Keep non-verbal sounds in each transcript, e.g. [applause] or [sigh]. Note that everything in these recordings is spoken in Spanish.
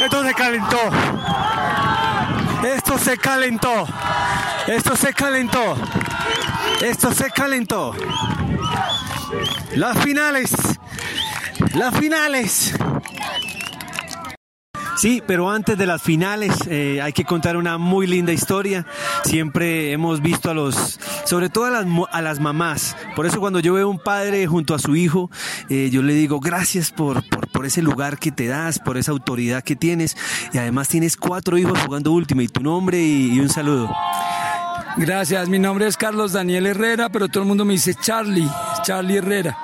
Esto se calentó. Esto se calentó. Esto se calentó. Esto se calentó. Las finales. Las finales. Sí, pero antes de las finales eh, hay que contar una muy linda historia. Siempre hemos visto a los, sobre todo a las, a las mamás. Por eso cuando yo veo un padre junto a su hijo, eh, yo le digo gracias por, por, ese lugar que te das, por esa autoridad que tienes. Y además tienes cuatro hijos jugando última y tu nombre y un saludo. Gracias, mi nombre es Carlos Daniel Herrera, pero todo el mundo me dice Charlie, Charlie Herrera.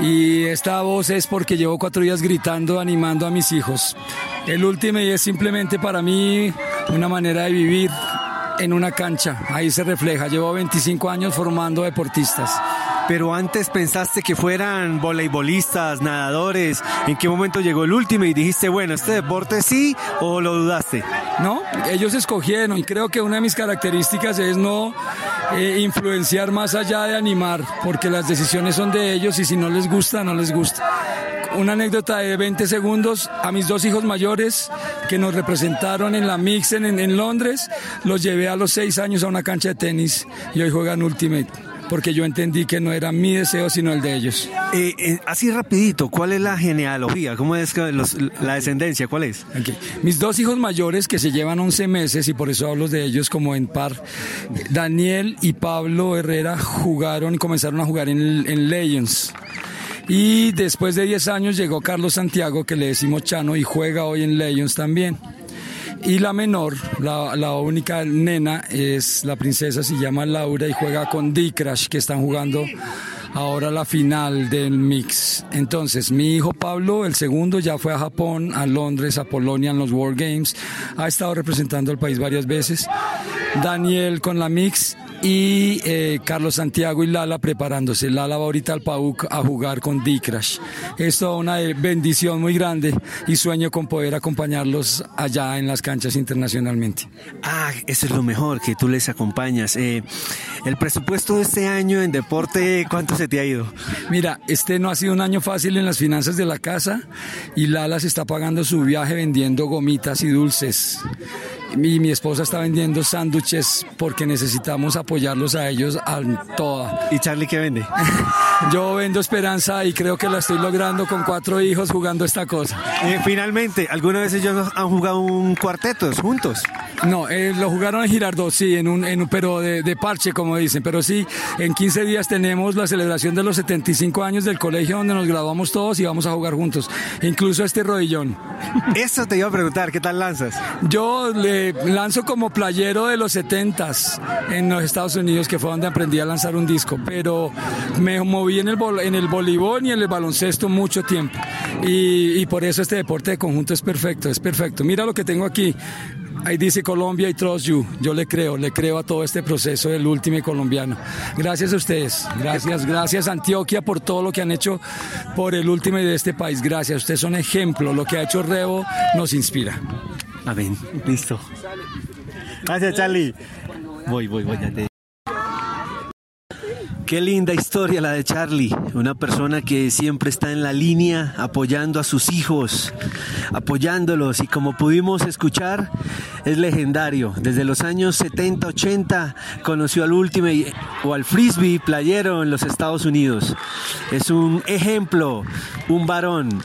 Y esta voz es porque llevo cuatro días gritando, animando a mis hijos. El último y es simplemente para mí una manera de vivir en una cancha. Ahí se refleja. Llevo 25 años formando deportistas. Pero antes pensaste que fueran voleibolistas, nadadores. ¿En qué momento llegó el último y dijiste, bueno, este deporte sí o lo dudaste? No, ellos escogieron y creo que una de mis características es no eh, influenciar más allá de animar, porque las decisiones son de ellos y si no les gusta, no les gusta una anécdota de 20 segundos a mis dos hijos mayores que nos representaron en la Mixen en, en, Londres. Los llevé a los seis años a una cancha de tenis y hoy juegan Ultimate porque yo entendí que no era mi deseo sino el de ellos. Eh, eh, así rapidito, ¿cuál es la genealogía? ¿Cómo es la descendencia? ¿Cuál es? Mis dos hijos mayores que se llevan 11 meses y por eso hablo de ellos como en par, Daniel y Pablo Herrera jugaron y comenzaron a jugar en, en Legends. Y después de 10 años llegó Carlos Santiago, que le decimos Chano, y juega hoy en Legends también. Y la menor, la, única nena, es la princesa, se llama Laura y juega con D-Crash, que están jugando ahora la final del mix. Entonces, mi hijo Pablo, el segundo, ya fue a Japón, a Londres, a Polonia en los World Games. Ha estado representando al país varias veces. Daniel con la mix y eh, Carlos Santiago y Lala preparándose. Lala va ahorita al PAUC a jugar con D-Crash. Esto es una bendición muy grande y sueño con poder acompañarlos allá en las canchas internacionalmente. Ah, eso es lo mejor, que tú les acompañas. Eh, el presupuesto de este año en deporte, ¿cuánto se te ha ido? Mira, este no ha sido un año fácil en las finanzas de la casa y Lala se está pagando su viaje vendiendo gomitas y dulces. Mi, mi esposa está vendiendo sándwiches porque necesitamos apoyarlos a ellos a toda. ¿Y Charlie qué vende? [laughs] Yo vendo esperanza y creo que la estoy logrando con cuatro hijos jugando esta cosa. Eh, finalmente, ¿alguna vez ellos han jugado un cuarteto juntos? No, eh, lo jugaron en Girardot, sí, en un, en pero de, parche, como dicen. Pero sí, en 15 días tenemos la celebración de los 75 años del colegio donde nos graduamos todos y vamos a jugar juntos. Incluso este rodillón. Eso te iba a preguntar, ¿qué tal lanzas? Yo le lanzo como playero de los 70s en los Estados Unidos, que fue donde aprendí a lanzar un disco. Pero me moví en el, en el voleibol y en el baloncesto mucho tiempo. Y, por eso este deporte de conjunto es perfecto, es perfecto. Mira lo que tengo aquí Ahí dice Colombia y Trust You. Yo le creo, le creo a todo este proceso del último colombiano. Gracias a ustedes. Gracias, gracias Antioquia por todo lo que han hecho por el último de este país. Gracias. Ustedes son ejemplo. Lo que ha hecho Rebo nos inspira. Amén. Listo. Gracias, Charlie. Voy, voy, voy. Qué linda historia la de Charlie, una persona que siempre está en la línea apoyando a sus hijos, apoyándolos y como pudimos escuchar es legendario. Desde los años 70, 80 conoció al último o al frisbee playero en los Estados Unidos. Es un ejemplo, un varón,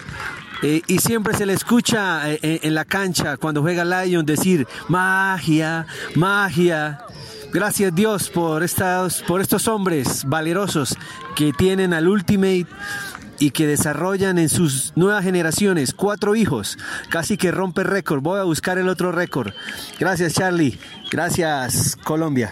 eh, y siempre se le escucha eh, en la cancha cuando juega Lion decir magia, magia. Gracias Dios por, estas, por estos hombres valerosos que tienen al Ultimate y que desarrollan en sus nuevas generaciones cuatro hijos. Casi que rompe récord. Voy a buscar el otro récord. Gracias Charlie. Gracias Colombia.